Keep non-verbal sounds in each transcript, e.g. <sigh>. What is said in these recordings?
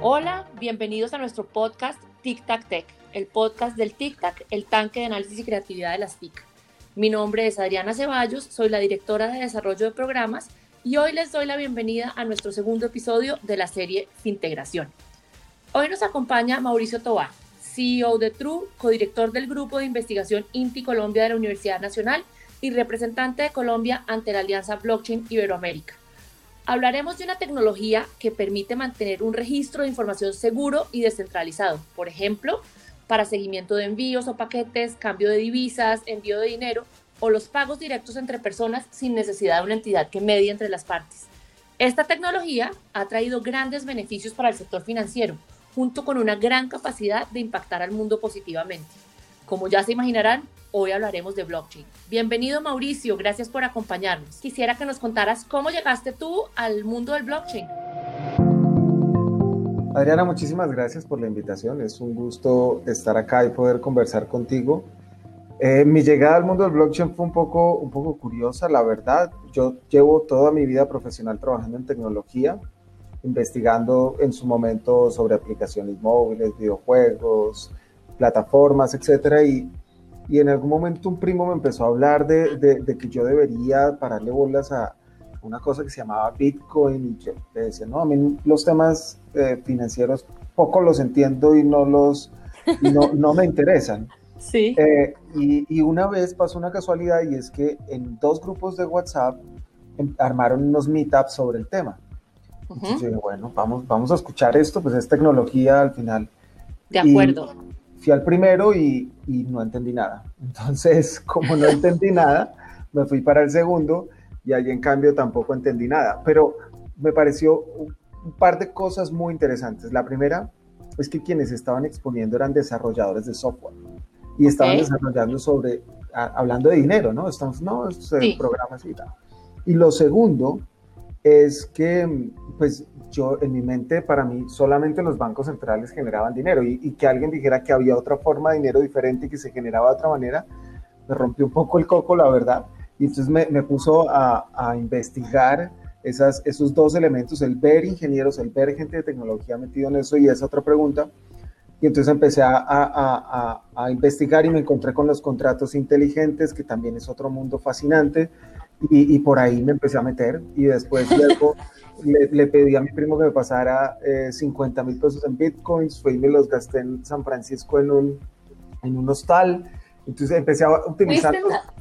Hola, bienvenidos a nuestro podcast Tic Tac Tech, el podcast del Tic Tac, el tanque de análisis y creatividad de las TIC. Mi nombre es Adriana Ceballos, soy la directora de desarrollo de programas y hoy les doy la bienvenida a nuestro segundo episodio de la serie Fintegración. Hoy nos acompaña Mauricio Tobar, CEO de True, codirector del Grupo de Investigación INTI Colombia de la Universidad Nacional y representante de Colombia ante la Alianza Blockchain Iberoamérica. Hablaremos de una tecnología que permite mantener un registro de información seguro y descentralizado, por ejemplo, para seguimiento de envíos o paquetes, cambio de divisas, envío de dinero o los pagos directos entre personas sin necesidad de una entidad que medie entre las partes. Esta tecnología ha traído grandes beneficios para el sector financiero, junto con una gran capacidad de impactar al mundo positivamente. Como ya se imaginarán, hoy hablaremos de blockchain. Bienvenido Mauricio, gracias por acompañarnos. Quisiera que nos contaras cómo llegaste tú al mundo del blockchain. Adriana, muchísimas gracias por la invitación. Es un gusto estar acá y poder conversar contigo. Eh, mi llegada al mundo del blockchain fue un poco, un poco curiosa, la verdad. Yo llevo toda mi vida profesional trabajando en tecnología, investigando en su momento sobre aplicaciones móviles, videojuegos, plataformas, etcétera, y y en algún momento un primo me empezó a hablar de, de, que yo debería pararle bolas a una cosa que se llamaba Bitcoin y yo le decía, no, a mí los temas eh, financieros poco los entiendo y no los, no, no me interesan. <laughs> Sí. Eh, y, y, una vez pasó una casualidad y es que en dos grupos de WhatsApp em, armaron unos meetups sobre el tema. Entonces yo dije, bueno, vamos, vamos a escuchar esto, pues es tecnología al final. De acuerdo fui al primero y, no entendí nada. <laughs> Entonces, como no entendí nada, me fui para el segundo y allí en cambio tampoco entendí nada. Pero me pareció un, par de cosas muy interesantes. La primera es que quienes estaban exponiendo eran desarrolladores de software y estaban desarrollando sobre, hablando de dinero, ¿no? Estamos, no, sí. programas y tal. Y lo segundo es que, pues, yo en mi mente, para mí, solamente los bancos centrales generaban dinero y, que alguien dijera que había otra forma de dinero diferente y que se generaba de otra manera, me rompió un poco el coco, la verdad. Y entonces me, me puso a, a investigar esas, esos dos elementos, el ver ingenieros, el ver gente de tecnología metido en eso y esa otra pregunta. Y entonces empecé a, a, a, investigar y me encontré con los contratos inteligentes, que también es otro mundo fascinante. Y, y por ahí me empecé a meter y después luego <laughs> le, pedí a mi primo que me pasara 50 eh, mil pesos en bitcoins, fui y me los gasté en San Francisco en un, en un hostal. Entonces empecé a utilizar...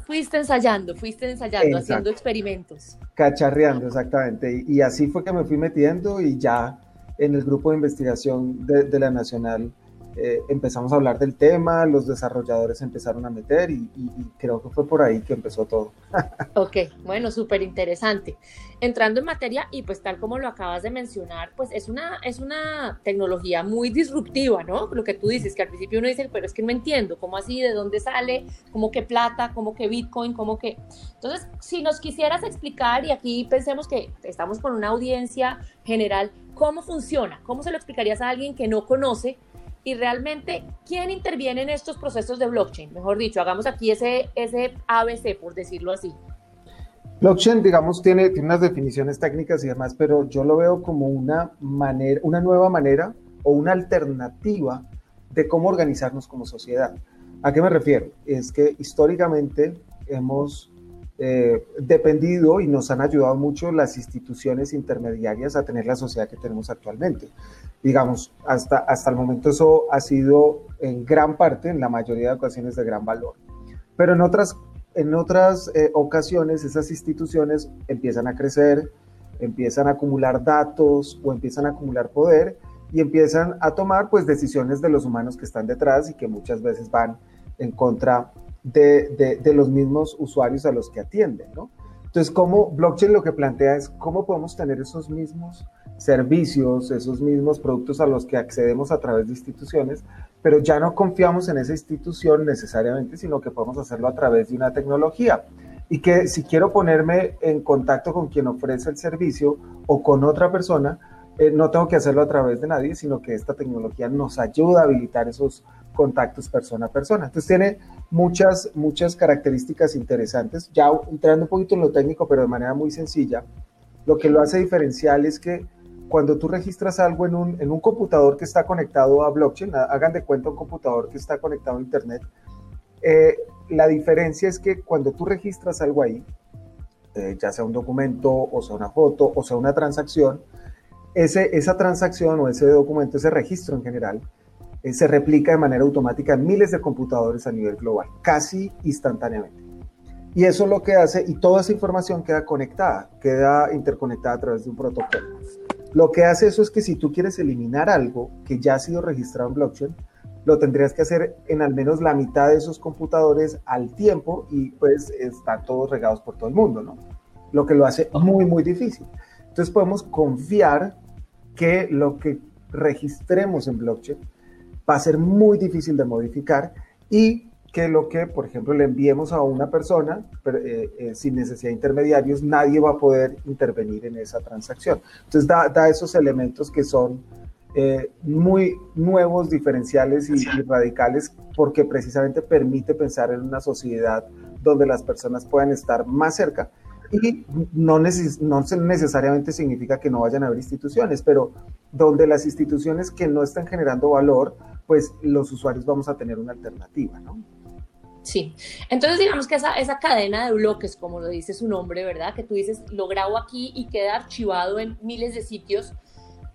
Fuiste, ensayando, fuiste ensayando, haciendo experimentos. Cacharreando, exactamente. Y, así fue que me fui metiendo y ya en el grupo de investigación de, de la Nacional eh, empezamos a hablar del tema, los desarrolladores empezaron a meter y, creo que fue por ahí que empezó todo. <laughs> ok, bueno, súper interesante. Entrando en materia y pues tal como lo acabas de mencionar, pues es una, es una tecnología muy disruptiva, ¿no? Lo que tú dices, que al principio uno dice, pero es que no entiendo, ¿cómo así? ¿De dónde sale? ¿Cómo que plata? ¿Cómo que Bitcoin? ¿Cómo que...? Entonces, si nos quisieras explicar, y aquí pensemos que estamos con una audiencia general, ¿cómo funciona? ¿Cómo se lo explicarías a alguien que no conoce y realmente quién interviene en estos procesos de blockchain. Mejor dicho, hagamos aquí ese, ese ABC, por decirlo así. Blockchain, digamos, tiene, tiene unas definiciones técnicas y demás, pero yo lo veo como una, manera, una nueva manera o una alternativa de cómo organizarnos como sociedad. ¿A qué me refiero? Es que históricamente hemos eh, dependido y nos han ayudado mucho las instituciones intermediarias a tener la sociedad que tenemos actualmente. Digamos, hasta, hasta el momento eso ha sido en gran parte, en la mayoría de ocasiones, de gran valor. Pero en otras, en otras eh, ocasiones esas instituciones empiezan a crecer, empiezan a acumular datos o empiezan a acumular poder y empiezan a tomar pues decisiones de los humanos que están detrás y que muchas veces van en contra de, de, los mismos usuarios a los que atienden, ¿no? Entonces, ¿cómo blockchain lo que plantea es cómo podemos tener esos mismos servicios, esos mismos productos a los que accedemos a través de instituciones, pero ya no confiamos en esa institución necesariamente, sino que podemos hacerlo a través de una tecnología. Y que si quiero ponerme en contacto con quien ofrece el servicio o con otra persona, eh, no tengo que hacerlo a través de nadie, sino que esta tecnología nos ayuda a habilitar esos contactos persona a persona. Entonces tiene muchas, muchas características interesantes. Ya entrando un poquito en lo técnico, pero de manera muy sencilla, lo que lo hace diferencial es que cuando tú registras algo en un, en un computador que está conectado a blockchain, hagan de cuenta un computador que está conectado a Internet, eh, la diferencia es que cuando tú registras algo ahí, eh, ya sea un documento, o sea una foto, o sea una transacción, ese, esa transacción o ese documento, ese registro en general, eh, se replica de manera automática en miles de computadores a nivel global, casi instantáneamente. Y eso lo que hace, y toda esa información queda conectada, queda interconectada a través de un protocolo. Lo que hace eso es que si tú quieres eliminar algo que ya ha sido registrado en blockchain, lo tendrías que hacer en al menos la mitad de esos computadores al tiempo y pues están todos regados por todo el mundo, ¿no? Lo que lo hace muy, muy difícil. Entonces podemos confiar que lo que registremos en blockchain va a ser muy difícil de modificar y que lo que, por ejemplo, le enviemos a una persona eh, eh, sin necesidad de intermediarios, nadie va a poder intervenir en esa transacción. Entonces da, esos elementos que son eh, muy nuevos, diferenciales y, radicales, porque precisamente permite pensar en una sociedad donde las personas puedan estar más cerca. Y no, no necesariamente significa que no vayan a haber instituciones, pero donde las instituciones que no están generando valor, pues los usuarios vamos a tener una alternativa, ¿no? Sí, entonces digamos que esa, esa cadena de bloques, como lo dice su nombre, ¿verdad? Que tú dices, lo grabo aquí y queda archivado en miles de sitios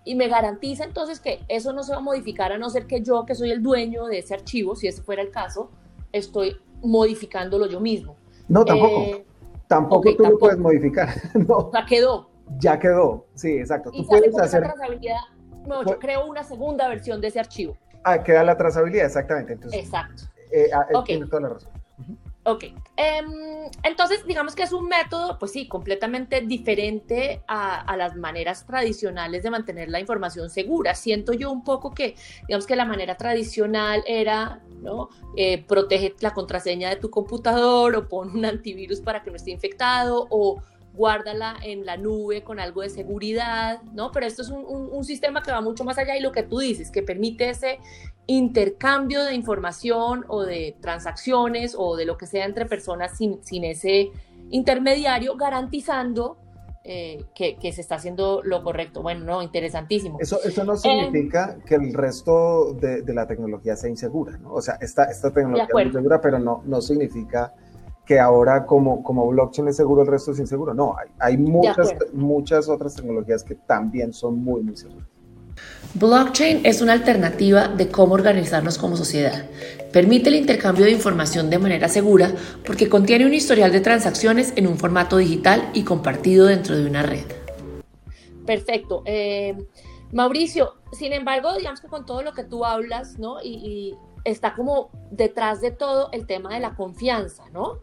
y me garantiza entonces que eso no se va a modificar a no ser que yo, que soy el dueño de ese archivo, si ese fuera el caso, estoy modificándolo yo mismo. No, tampoco. Eh, tampoco tú lo puedes modificar. <laughs> no. Ya quedó. Ya quedó, sí, exacto. Tú puedes hacer... trazabilidad, no, yo creo una segunda versión de ese archivo. Ah, queda la trazabilidad, exactamente. Entonces, Exacto. Eh, ah, eh, tiene toda la razón. Ok, em, entonces digamos que es un método, pues sí, completamente diferente a, las maneras tradicionales de mantener la información segura. Siento yo un poco que, digamos que la manera tradicional era, ¿no? Eh, protege la contraseña de tu computador o pon un antivirus para que no esté infectado o guárdala en la nube con algo de seguridad, ¿no? Pero esto es un, sistema que va mucho más allá y lo que tú dices, que permite ese intercambio de información o de transacciones o de lo que sea entre personas sin, ese intermediario, garantizando eh, que, se está haciendo lo correcto. Bueno, no, interesantísimo. Eso, eso no significa que el resto de, la tecnología sea insegura, ¿no? O sea, esta, esta tecnología es insegura, pero no, no significa que ahora como, como blockchain es seguro, el resto es inseguro. No, hay, hay muchas, muchas otras tecnologías que también son muy, muy seguras. Blockchain es una alternativa de cómo organizarnos como sociedad. Permite el intercambio de información de manera segura porque contiene un historial de transacciones en un formato digital y compartido dentro de una red. Perfecto. Eh, Mauricio, sin embargo, digamos que con todo lo que tú hablas, ¿no? y está como detrás de todo el tema de la confianza, ¿no?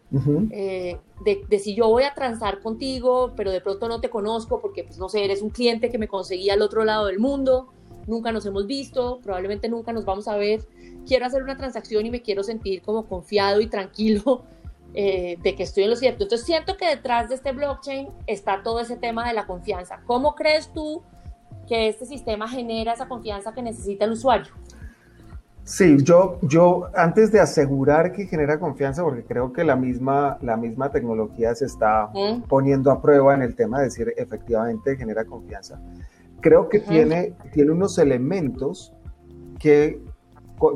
Eh, de, si yo voy a transar contigo, pero de pronto no te conozco porque, pues no sé, eres un cliente que me conseguía al otro lado del mundo, nunca nos hemos visto, probablemente nunca nos vamos a ver, quiero hacer una transacción y me quiero sentir como confiado y tranquilo <laughs> eh, de que estoy en lo cierto. Entonces siento que detrás de este blockchain está todo ese tema de la confianza. ¿Cómo crees tú que este sistema genera esa confianza que necesita el usuario? Sí, yo, yo antes de asegurar que genera confianza, porque creo que la misma, la misma tecnología se está poniendo a prueba en el tema de decir efectivamente genera confianza, creo que tiene, tiene unos elementos que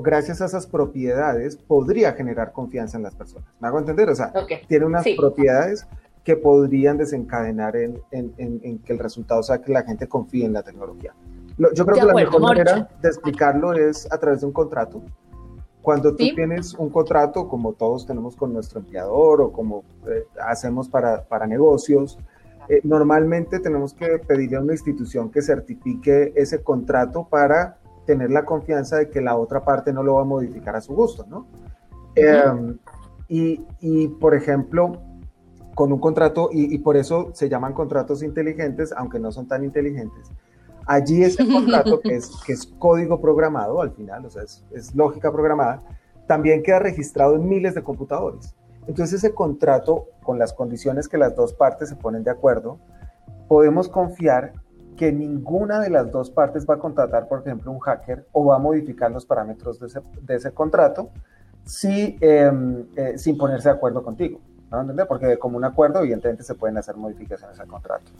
gracias a esas propiedades podría generar confianza en las personas. ¿Me hago entender? O sea, tiene unas propiedades que podrían desencadenar en, en que el resultado sea que la gente confíe en la tecnología. Yo creo que la mejor manera de explicarlo es a través de un contrato. Cuando tú tienes un contrato, como todos tenemos con nuestro empleador o como eh, hacemos para, para negocios, eh, normalmente tenemos que pedirle a una institución que certifique ese contrato para tener la confianza de que la otra parte no lo va a modificar a su gusto, ¿no? Em, y, y, por ejemplo, con un contrato, y, y, por eso se llaman contratos inteligentes, aunque no son tan inteligentes, Allí ese <laughs> contrato, que es, que es código programado al final, o sea, es, lógica programada, también queda registrado en miles de computadores. Entonces ese contrato, con las condiciones que las dos partes se ponen de acuerdo, podemos confiar que ninguna de las dos partes va a contratar, por ejemplo, un hacker o va a modificar los parámetros de ese, de ese contrato si, em, eh, sin ponerse de acuerdo contigo. ¿no? Porque como un acuerdo, evidentemente, se pueden hacer modificaciones al contrato.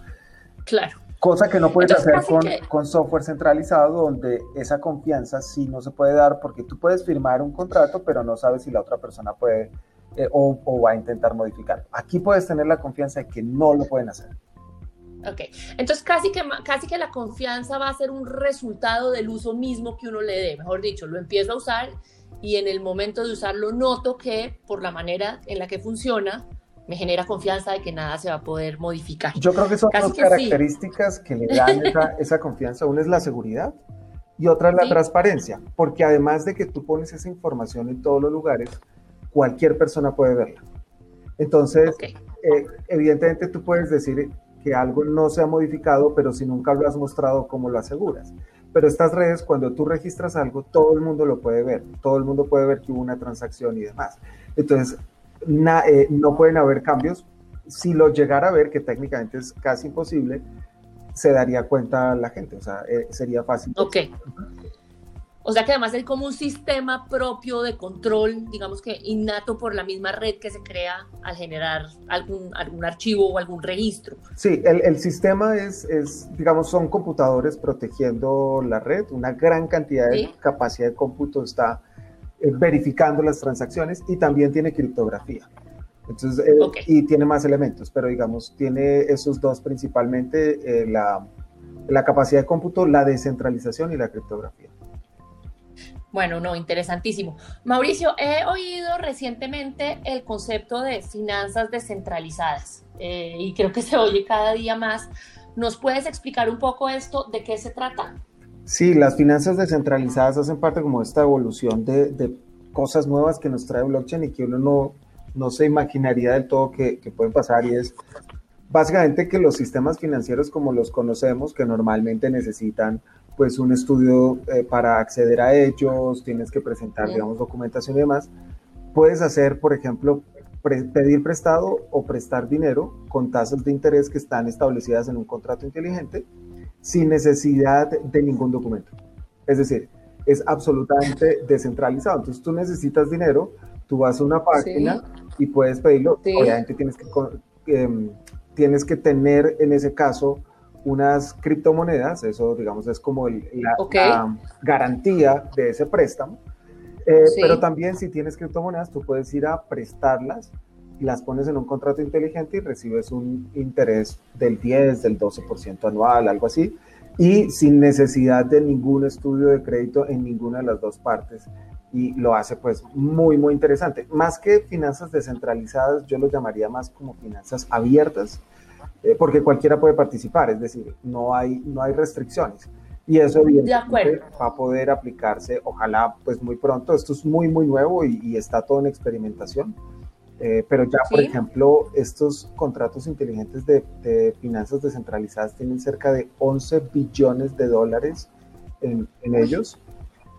Claro. Cosa que no puedes hacer con, software centralizado, donde esa confianza sí no se puede dar, porque tú puedes firmar un contrato, pero no sabes si la otra persona puede eh, o, va a intentar modificar. Aquí puedes tener la confianza de que no lo pueden hacer. Ok, entonces casi que, casi que la confianza va a ser un resultado del uso mismo que uno le dé. Mejor dicho, lo empiezo a usar y en el momento de usarlo noto que por la manera en la que funciona, me genera confianza de que nada se va a poder modificar. Yo creo que son dos características que le dan <laughs> esa, confianza. Una es la seguridad y otra es la transparencia, porque además de que tú pones esa información en todos los lugares, cualquier persona puede verla. Entonces, eh, evidentemente tú puedes decir que algo no se ha modificado, pero si nunca lo has mostrado, ¿cómo lo aseguras? Pero estas redes, cuando tú registras algo, todo el mundo lo puede ver, todo el mundo puede ver que hubo una transacción y demás. Entonces, eh, no pueden haber cambios. Si lo llegara a ver, que técnicamente es casi imposible, se daría cuenta la gente, o sea, eh, sería fácil. Ok. O sea que además hay como un sistema propio de control, digamos que innato por la misma red que se crea al generar algún, algún archivo o algún registro. Sí, el, el sistema es, es, digamos, son computadores protegiendo la red, una gran cantidad de capacidad de cómputo está eh, verificando las transacciones y también tiene criptografía. Entonces, eh, y tiene más elementos, pero digamos, tiene esos dos principalmente, eh, la, la capacidad de cómputo, la descentralización y la criptografía. Bueno, no, interesantísimo. Mauricio, he oído recientemente el concepto de finanzas descentralizadas y creo que se oye cada día más. ¿Nos puedes explicar un poco esto? ¿De qué se trata? Sí, las finanzas descentralizadas hacen parte como de esta evolución de, cosas nuevas que nos trae blockchain y que uno no, no se imaginaría del todo que, pueden pasar. Y es básicamente que los sistemas financieros como los conocemos, que normalmente necesitan pues un estudio eh, para acceder a ellos, tienes que presentar, digamos, documentación y demás, puedes hacer, por ejemplo, pedir prestado o prestar dinero con tasas de interés que están establecidas en un contrato inteligente sin necesidad de ningún documento. Es decir, es absolutamente <laughs> descentralizado. Entonces tú necesitas dinero, tú vas a una página y puedes pedirlo. Obviamente tienes que, em, tienes que tener en ese caso unas criptomonedas, eso digamos es como la, garantía de ese préstamo. Eh, pero también si tienes criptomonedas, tú puedes ir a prestarlas las pones en un contrato inteligente y recibes un interés del 10, del 12% anual, algo así, y sin necesidad de ningún estudio de crédito en ninguna de las dos partes. Y lo hace pues muy, muy interesante. Más que finanzas descentralizadas, yo lo llamaría más como finanzas abiertas, eh, porque cualquiera puede participar, es decir, no hay, no hay restricciones. Y eso evidentemente va a poder aplicarse, ojalá pues muy pronto. Esto es muy, muy nuevo y, y está todo en experimentación eh, pero ya, por ejemplo, estos contratos inteligentes de, finanzas descentralizadas tienen cerca de 11 billones de dólares en, ellos.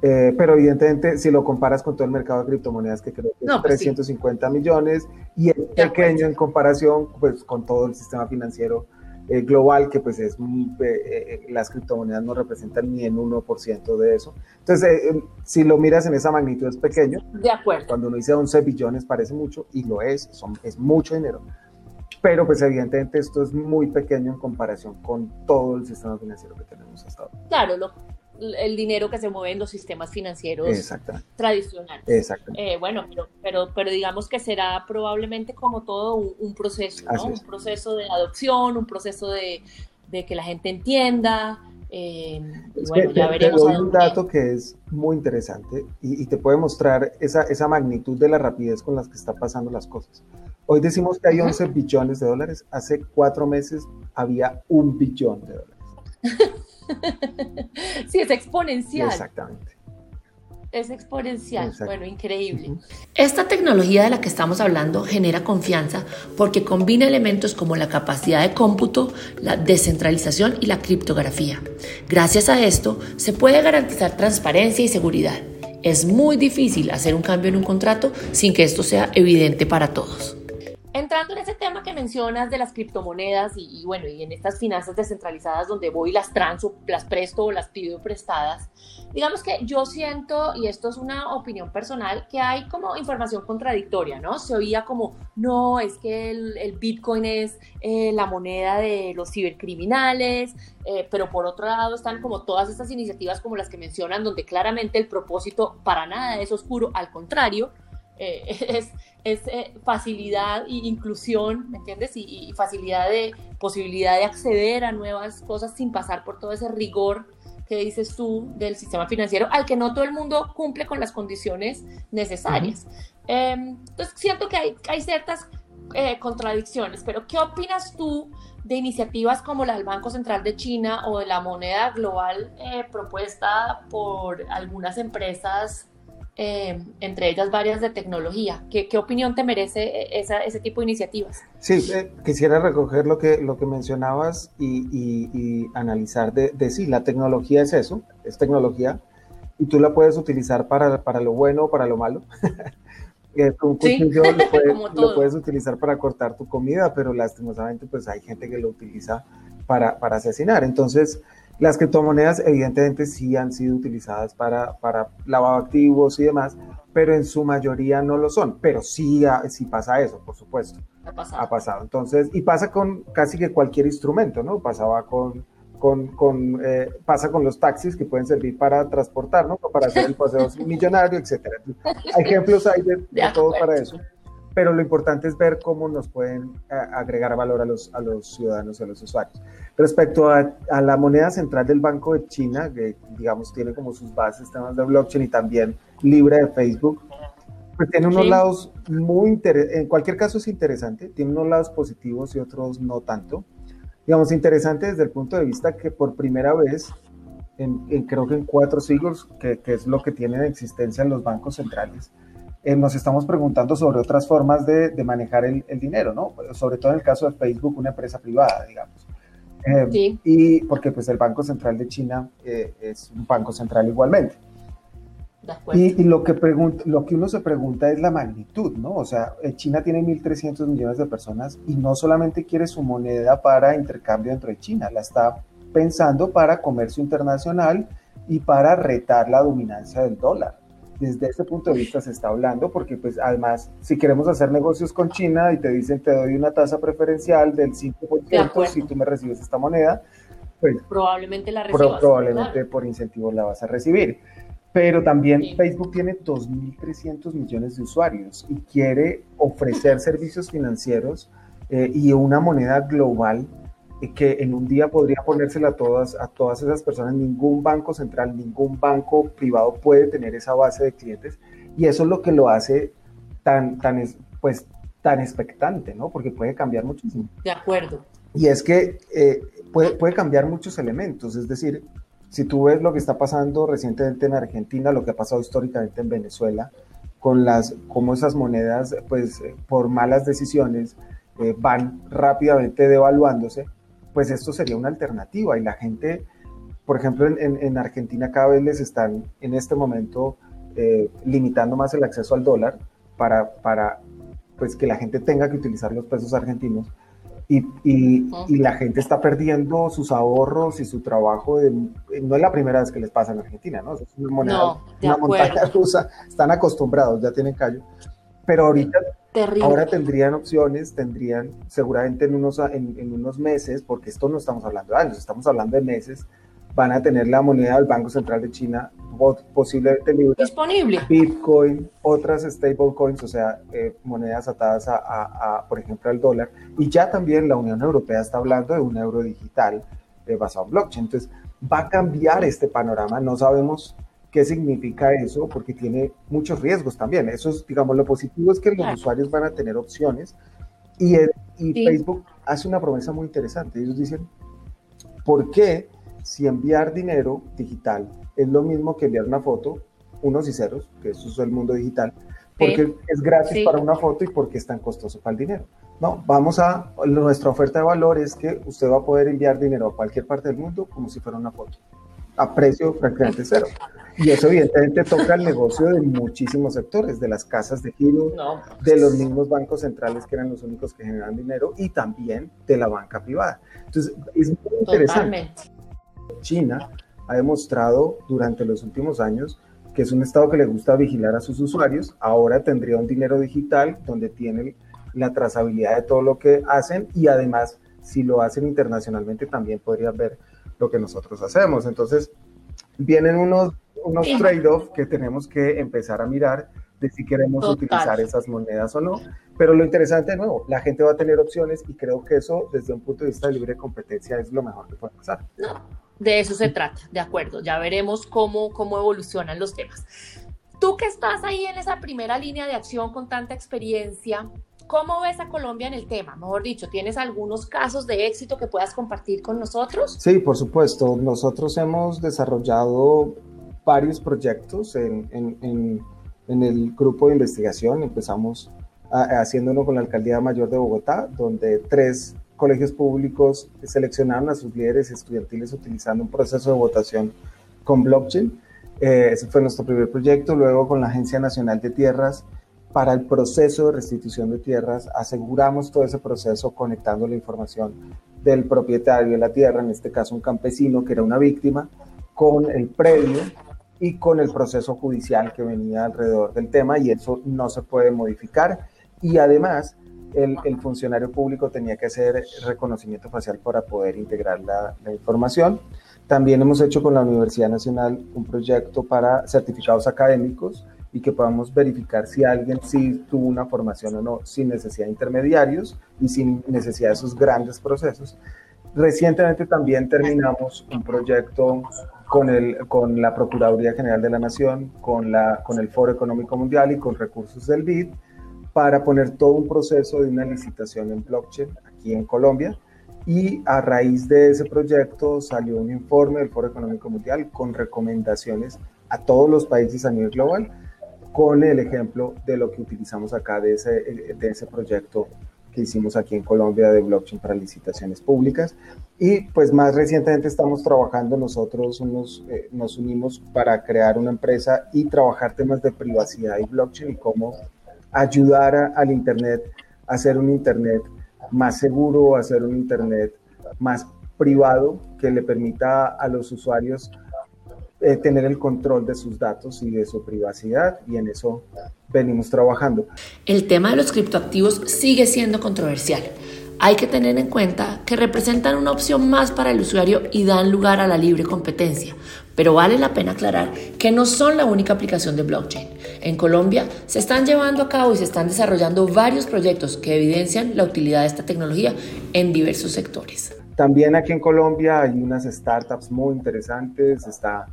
Eh, pero evidentemente, si lo comparas con todo el mercado de criptomonedas, que creo que es 350 pues millones, y es pequeño en comparación pues, con todo el sistema financiero eh, global, que pues es, mm, eh, eh, las criptomonedas no representan ni en 1% de eso. Entonces, si lo miras en esa magnitud es pequeño. De acuerdo. Cuando uno dice 11 billones parece mucho, y lo es, son, es mucho dinero. Pero pues evidentemente esto es muy pequeño en comparación con todo el sistema financiero que tenemos hasta ahora. Claro, lo, el dinero que se mueve en los sistemas financieros tradicionales. Exacto. Eh, bueno, pero, pero, digamos que será probablemente como todo un, proceso, ¿no? Un proceso de adopción, un proceso de, que la gente entienda. Eh, bueno, ya veremos. Te doy un dato que es muy interesante y, te puede mostrar esa, esa magnitud de la rapidez con las que están pasando las cosas. Hoy decimos que hay 11 billones de dólares, hace cuatro meses había un billón de dólares. <laughs> <laughs> sí, es exponencial. Exactamente. Es exponencial. Bueno, increíble. Esta tecnología de la que estamos hablando genera confianza porque combina elementos como la capacidad de cómputo, la descentralización y la criptografía. Gracias a esto se puede garantizar transparencia y seguridad. Es muy difícil hacer un cambio en un contrato sin que esto sea evidente para todos. Entrando en ese tema que mencionas de las criptomonedas y, bueno, y en estas finanzas descentralizadas donde voy y las transo, las presto o las pido prestadas, digamos que yo siento, y esto es una opinión personal, que hay como información contradictoria, ¿no? Se oía como, no, es que el, Bitcoin es eh, la moneda de los cibercriminales, eh, pero por otro lado están como todas estas iniciativas como las que mencionan, donde claramente el propósito para nada es oscuro, al contrario, eh, <laughs> es, es eh, facilidad e inclusión, ¿me entiendes? Y, facilidad de posibilidad de acceder a nuevas cosas sin pasar por todo ese rigor que dices tú del sistema financiero, al que no todo el mundo cumple con las condiciones necesarias. Em, entonces, siento que hay, hay ciertas eh, contradicciones, pero ¿qué opinas tú de iniciativas como la del Banco Central de China o de la moneda global propuesta por algunas empresas eh, entre ellas varias de tecnología. ¿Qué, qué opinión te merece esa, ese tipo de iniciativas? Sí, eh, quisiera recoger lo que, lo que mencionabas y, y, analizar de, de, sí, la tecnología es eso, es tecnología, y tú la puedes utilizar para, para lo bueno o para lo malo. <laughs> un cuchillo lo, <laughs> puedes, lo, puedes, utilizar para cortar tu comida, pero lastimosamente pues hay gente que lo utiliza para, para asesinar. Entonces, las criptomonedas evidentemente sí han sido utilizadas para, para lavado activos y demás, pero en su mayoría no lo son. Pero sí, sí pasa eso, por supuesto. Ha pasado. Ha pasado. Entonces, y pasa con casi que cualquier instrumento, ¿no? Pasaba con, con, con eh, pasa con los taxis que pueden servir para transportar, ¿no? Para hacer el paseo <laughs> millonario, etcétera. <laughs> Ejemplos hay de, de todo para eso pero lo importante es ver cómo nos pueden eh, agregar valor a los, a los ciudadanos y a los usuarios. Respecto a, a, la moneda central del Banco de China, que digamos tiene como sus bases temas de blockchain y también libre de Facebook, pues tiene unos lados muy interesantes, en cualquier caso es interesante, tiene unos lados positivos y otros no tanto. Digamos, interesante desde el punto de vista que por primera vez, en, creo que en cuatro siglos, que, que es lo que tienen existencia en los bancos centrales, eh, nos estamos preguntando sobre otras formas de, de manejar el, el, dinero, ¿no? Sobre todo en el caso de Facebook, una empresa privada, digamos. Eh, sí. Y porque pues el Banco Central de China eh, es un banco central igualmente. Y, y, lo, que lo que uno se pregunta es la magnitud, ¿no? O sea, China tiene 1.300 millones de personas y no solamente quiere su moneda para intercambio dentro de China, la está pensando para comercio internacional y para retar la dominancia del dólar desde ese punto de vista se está hablando, porque pues además, si queremos hacer negocios con China y te dicen te doy una tasa preferencial del 5% si tú me recibes esta moneda, pues probablemente la recibas. probablemente por incentivos la vas a recibir. Pero también Facebook tiene 2.300 millones de usuarios y quiere ofrecer servicios financieros eh, y una moneda global que en un día podría ponérsela a todas, a todas esas personas. Ningún banco central, ningún banco privado puede tener esa base de clientes y eso es lo que lo hace tan, tan, pues, tan expectante, ¿no? Porque puede cambiar muchísimo. De acuerdo. Y es que eh, puede, puede cambiar muchos elementos, es decir, si tú ves lo que está pasando recientemente en Argentina, lo que ha pasado históricamente en Venezuela, con las, cómo esas monedas, pues por malas decisiones, eh, van rápidamente devaluándose, pues esto sería una alternativa y la gente, por ejemplo, en, Argentina cada vez les están en este momento eh, limitando más el acceso al dólar para, para pues que la gente tenga que utilizar los pesos argentinos y, y, la gente está perdiendo sus ahorros y su trabajo. no es la primera vez que les pasa en Argentina, ¿no? Es una, moneda, una montaña rusa, están acostumbrados, ya tienen callo. Pero ahorita Ahora tendrían opciones, tendrían seguramente en unos, en, unos meses, porque esto no estamos hablando de años, estamos hablando de meses, van a tener la moneda del Banco Central de China posiblemente libre. Disponible. Bitcoin, otras stablecoins, o sea, eh, monedas atadas a, por ejemplo, al dólar. Y ya también la Unión Europea está hablando de un euro digital eh, basado en blockchain. Entonces, va a cambiar este panorama. No sabemos ¿Qué significa eso? Porque tiene muchos riesgos también. Eso es, digamos, lo positivo es que los usuarios van a tener opciones y, y Facebook hace una promesa muy interesante. Ellos dicen, ¿por qué si enviar dinero digital es lo mismo que enviar una foto, unos y ceros, que eso es el mundo digital, porque es gratis para una foto y porque es tan costoso para el dinero. No, vamos a, nuestra oferta de valor es que usted va a poder enviar dinero a cualquier parte del mundo como si fuera una foto, a precio prácticamente cero. Y eso evidentemente toca el negocio de muchísimos sectores, de las casas de giro, de los mismos bancos centrales que eran los únicos que generaban dinero y también de la banca privada. Entonces, es muy interesante. China ha demostrado durante los últimos años que es un estado que le gusta vigilar a sus usuarios. Ahora tendría un dinero digital donde tiene la trazabilidad de todo lo que hacen y además, si lo hacen internacionalmente, también podrían ver lo que nosotros hacemos. Entonces, vienen unos, unos trade-offs que tenemos que empezar a mirar de si queremos utilizar esas monedas o no. Pero lo interesante de nuevo, la gente va a tener opciones y creo que eso desde un punto de vista de libre competencia es lo mejor que puede pasar. No, de eso se trata, de acuerdo. Ya veremos cómo, cómo evolucionan los temas. Tú que estás ahí en esa primera línea de acción con tanta experiencia, ¿Cómo ves a Colombia en el tema? Mejor dicho, ¿tienes algunos casos de éxito que puedas compartir con nosotros? Sí, por supuesto. Nosotros hemos desarrollado varios proyectos en, en, en, el grupo de investigación. Empezamos haciéndolo con la Alcaldía Mayor de Bogotá, donde tres colegios públicos seleccionaron a sus líderes estudiantiles utilizando un proceso de votación con blockchain. Eh, ese fue nuestro primer proyecto. Luego con la Agencia Nacional de Tierras para el proceso de restitución de tierras, aseguramos todo ese proceso conectando la información del propietario de la tierra, en este caso un campesino que era una víctima, con el predio y con el proceso judicial que venía alrededor del tema y eso no se puede modificar. Y además, el, funcionario público tenía que hacer reconocimiento facial para poder integrar la, la información. También hemos hecho con la Universidad Nacional un proyecto para certificados académicos y que podamos verificar si alguien sí tuvo una formación o no sin necesidad de intermediarios y sin necesidad de esos grandes procesos. Recientemente también terminamos un proyecto con, el, con la Procuraduría General de la Nación, con, la, con el Foro Económico Mundial y con recursos del BID para poner todo un proceso de una licitación en blockchain aquí en Colombia. Y a raíz de ese proyecto salió un informe del Foro Económico Mundial con recomendaciones a todos los países a nivel global con el ejemplo de lo que utilizamos acá de ese, de ese proyecto que hicimos aquí en Colombia de blockchain para licitaciones públicas. Y pues más recientemente estamos trabajando nosotros, unos, eh, nos unimos para crear una empresa y trabajar temas de privacidad y blockchain y cómo ayudar al Internet a hacer un Internet más seguro, a hacer un Internet más privado que le permita a los usuarios eh, tener el control de sus datos y de su privacidad y en eso venimos trabajando. El tema de los criptoactivos sigue siendo controversial. Hay que tener en cuenta que representan una opción más para el usuario y dan lugar a la libre competencia, pero vale la pena aclarar que no son la única aplicación de blockchain. En Colombia se están llevando a cabo y se están desarrollando varios proyectos que evidencian la utilidad de esta tecnología en diversos sectores. También aquí en Colombia hay unas startups muy interesantes, está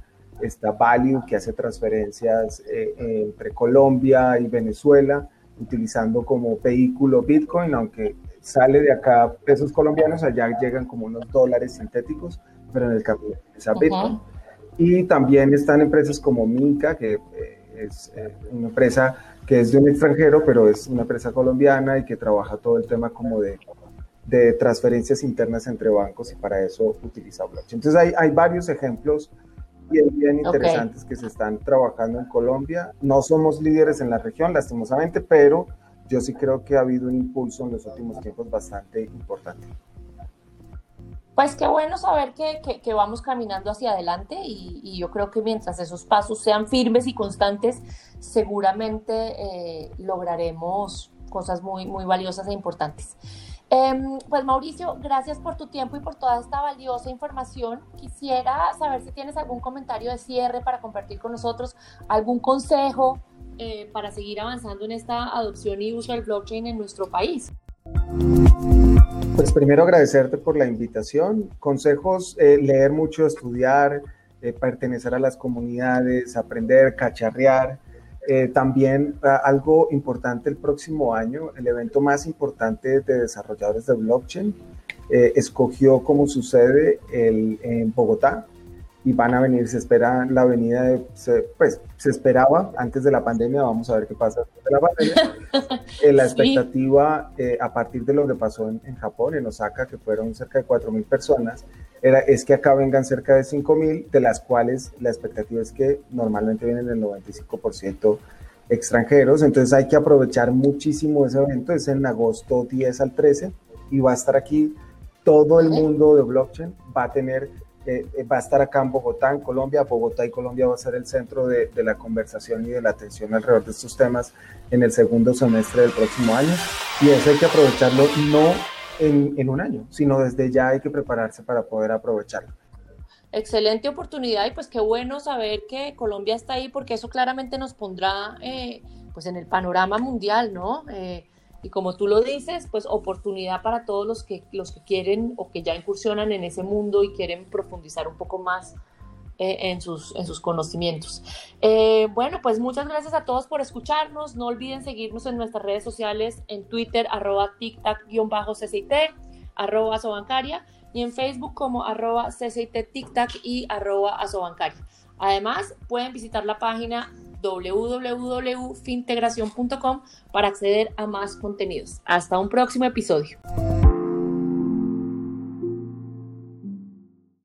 está Value, que hace transferencias eh, entre Colombia y Venezuela, utilizando como vehículo Bitcoin, aunque sale de acá pesos colombianos, allá llegan como unos dólares sintéticos, pero en el camino es Bitcoin. Y también están empresas como Minca, que eh, es eh, una empresa que es de un extranjero, pero es una empresa colombiana y que trabaja todo el tema como de, de transferencias internas entre bancos y para eso utiliza blockchain. Entonces hay, hay varios ejemplos bien, interesantes que se están trabajando en Colombia. No somos líderes en la región, lastimosamente, pero yo sí creo que ha habido un impulso en los últimos tiempos bastante importante. Pues qué bueno saber que, que, vamos caminando hacia adelante y, y, yo creo que mientras esos pasos sean firmes y constantes, seguramente eh, lograremos cosas muy, muy valiosas e importantes. Em, pues Mauricio, gracias por tu tiempo y por toda esta valiosa información. Quisiera saber si tienes algún comentario de cierre para compartir con nosotros, algún consejo eh, para seguir avanzando en esta adopción y uso del blockchain en nuestro país. Pues primero agradecerte por la invitación. Consejos, eh, leer mucho, estudiar, eh, pertenecer a las comunidades, aprender, cacharrear. Eh, también algo importante el próximo año, el evento más importante de desarrolladores de blockchain, eh, escogió como sucede el, en Bogotá y van a venir, se espera la venida de, pues se esperaba antes de la pandemia, vamos a ver qué pasa después de la pandemia, <laughs> eh, la expectativa a partir de lo que pasó en, en, Japón, en Osaka, que fueron cerca de 4.000 personas, era, es que acá vengan cerca de 5.000, de las cuales la expectativa es que normalmente vienen el 95% extranjeros, entonces hay que aprovechar muchísimo ese evento, es en agosto 10 al 13 y va a estar aquí todo el mundo de blockchain, va a tener, eh, eh, va a estar acá en Bogotá, en Colombia, Bogotá y Colombia va a ser el centro de, la conversación y de la atención alrededor de estos temas en el segundo semestre del próximo año. Y eso hay que aprovecharlo no en, en un año, sino desde ya hay que prepararse para poder aprovecharlo. Excelente oportunidad y pues qué bueno saber que Colombia está ahí porque eso claramente nos pondrá eh, pues en el panorama mundial, ¿no? Eh, y como tú lo dices, pues oportunidad para todos los que, los que quieren o que ya incursionan en ese mundo y quieren profundizar un poco más eh, en, sus, en sus conocimientos. bueno, pues muchas gracias a todos por escucharnos. No olviden seguirnos en nuestras redes sociales, en Twitter, arroba tic-cct, arroba sobancaria y en Facebook como arroba tictac y arroba asobancaria. Además, pueden visitar la página www.fintegración.com para acceder a más contenidos. Hasta un próximo episodio.